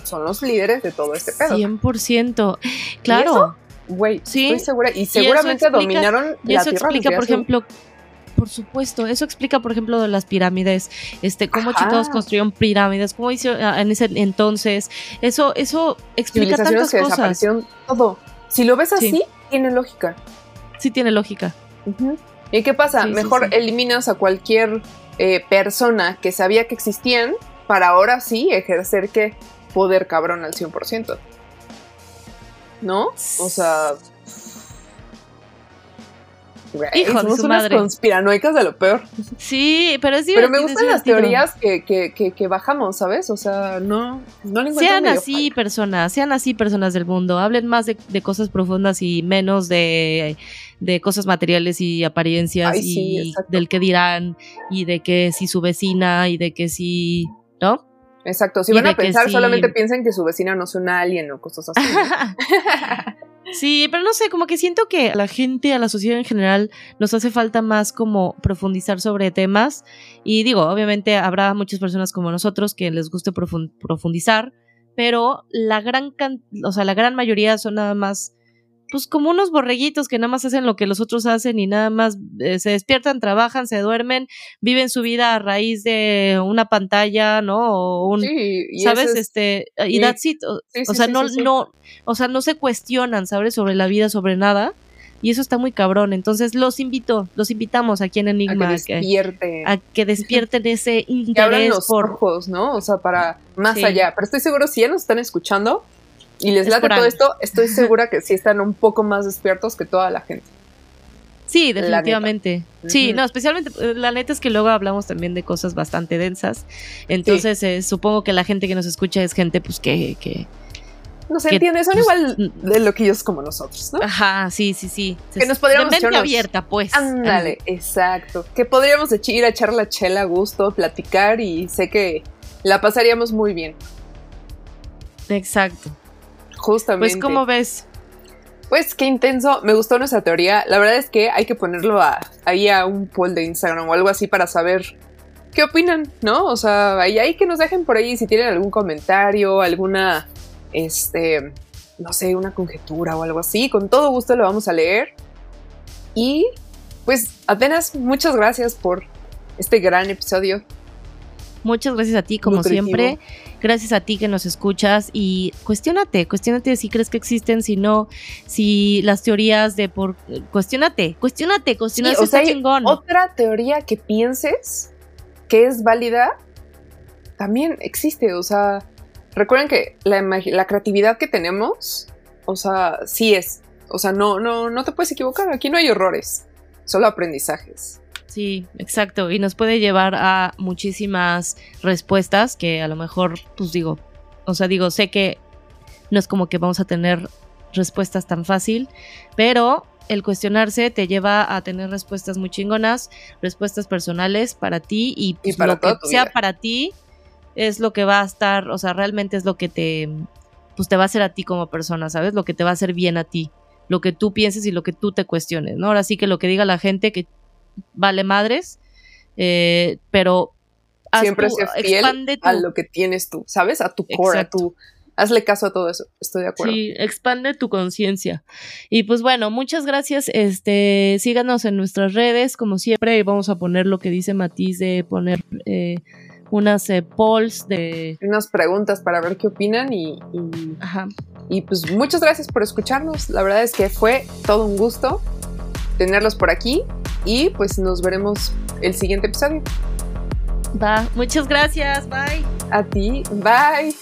son los líderes de todo este pedo. 100%. Claro. Güey, Sí. estoy segura, y seguramente explica- dominaron Y la eso tierra. explica, por ejemplo, por supuesto, eso explica, por ejemplo, de las pirámides, este, cómo chicos construyeron pirámides, cómo hizo ah, en ese entonces. Eso, eso explica tantas que cosas. desaparecieron todo. Si lo ves Sí. así, tiene lógica. Sí tiene lógica. ¿Y qué pasa? Sí, Mejor sí. eliminas a cualquier eh, persona que sabía que existían para ahora sí ejercer que poder cabrón al 100%. ¿No? O sea... Hijo de somos su unas madre. conspiranoicas de lo peor. Sí, pero es Pero me divertido, gustan las divertido. teorías que, que, que, que bajamos, ¿sabes? O sea, no, no le Sean así fallo. personas, sean así personas del mundo, hablen más de, de cosas profundas y menos de, de cosas materiales y apariencias Ay, sí, y exacto. del que dirán y de que si su vecina y de que si, ¿no? Exacto, si y van de a pensar, sí. solamente piensen que su vecina no es un alien o cosas así. ¿no? sí, pero no sé, como que siento que a la gente, a la sociedad en general, nos hace falta más como profundizar sobre temas. Y digo, obviamente habrá muchas personas como nosotros que les guste profun- profundizar, pero la gran, can- o sea, la gran mayoría son nada más pues como unos borreguitos que nada más hacen lo que los otros hacen y nada más eh, se despiertan, trabajan, se duermen, viven su vida a raíz de una pantalla, ¿no? O un, ¿sabes? este, y, that's it. O, sea, no, no, o sea, no se cuestionan, ¿sabes? Sobre la vida, sobre nada. Y eso está muy cabrón. Entonces los invito, los invitamos aquí en Enigma a que despierten, a que, despierten ese interés que abran los ojos, ¿no? O sea, para más allá. Pero estoy seguro si ya nos están escuchando y les late todo esto, estoy segura que sí están un poco más despiertos que toda la gente. Sí, definitivamente. Sí, no, especialmente eh, la neta es que luego hablamos también de cosas bastante densas. Entonces, eh, supongo que la gente que nos escucha es gente pues que, que no se entiende, son pues, igual de loquillos como nosotros, ¿no? Ajá, sí, sí, sí. Que nos podríamos de mente abierta, pues. Ándale, exacto. Que podríamos ir a echar la chela a gusto, platicar y sé que la pasaríamos muy bien. Exacto. Justamente. Pues, ¿cómo ves? Pues qué intenso, me gustó nuestra teoría. La verdad es que hay que ponerlo ahí a un poll de Instagram o algo así para saber qué opinan, ¿no? O sea, ahí hay que nos dejen por ahí si tienen algún comentario, alguna este, no sé, una conjetura o algo así, con todo gusto lo vamos a leer. Y pues apenas muchas gracias por este gran episodio. Muchas gracias a ti, como siempre. Gracias a ti que nos escuchas y cuestionate, cuestionate si crees que existen, si no, si las teorías de por. Cuestionate, cuestionate, cuestionate. o sea, chingón. Otra teoría que pienses que es válida también existe, o sea, recuerden que la, creatividad que tenemos, o sea, sí es. O sea, no, no, no te puedes equivocar. Aquí no hay errores, solo aprendizajes. Sí, exacto. Y nos puede llevar a muchísimas respuestas que a lo mejor, pues digo, o sea, digo, sé que no es como que vamos a tener respuestas tan fácil, pero el cuestionarse te lleva a tener respuestas muy chingonas, respuestas personales para ti y, pues, para lo que sea para ti es lo que va a estar, o sea, realmente es lo que te, pues te va a hacer a ti como persona, ¿sabes? Lo que te va a hacer bien a ti, lo que tú pienses y lo que tú te cuestiones, ¿no? Ahora sí que lo que diga la gente que vale madres, eh, pero siempre tu, fiel a lo que tienes tú, ¿sabes? A tu core, a tu hazle caso a todo eso, estoy de acuerdo. Sí, expande tu conciencia. Y pues bueno, muchas gracias. Este, síganos en nuestras redes, como siempre, vamos a poner lo que dice Matiz de poner eh, unas eh, polls de... Unas preguntas para ver qué opinan y, y, pues muchas gracias por escucharnos. La verdad es que fue todo un gusto tenerlos por aquí y pues nos veremos el siguiente episodio. Va, muchas gracias, bye. A ti, bye.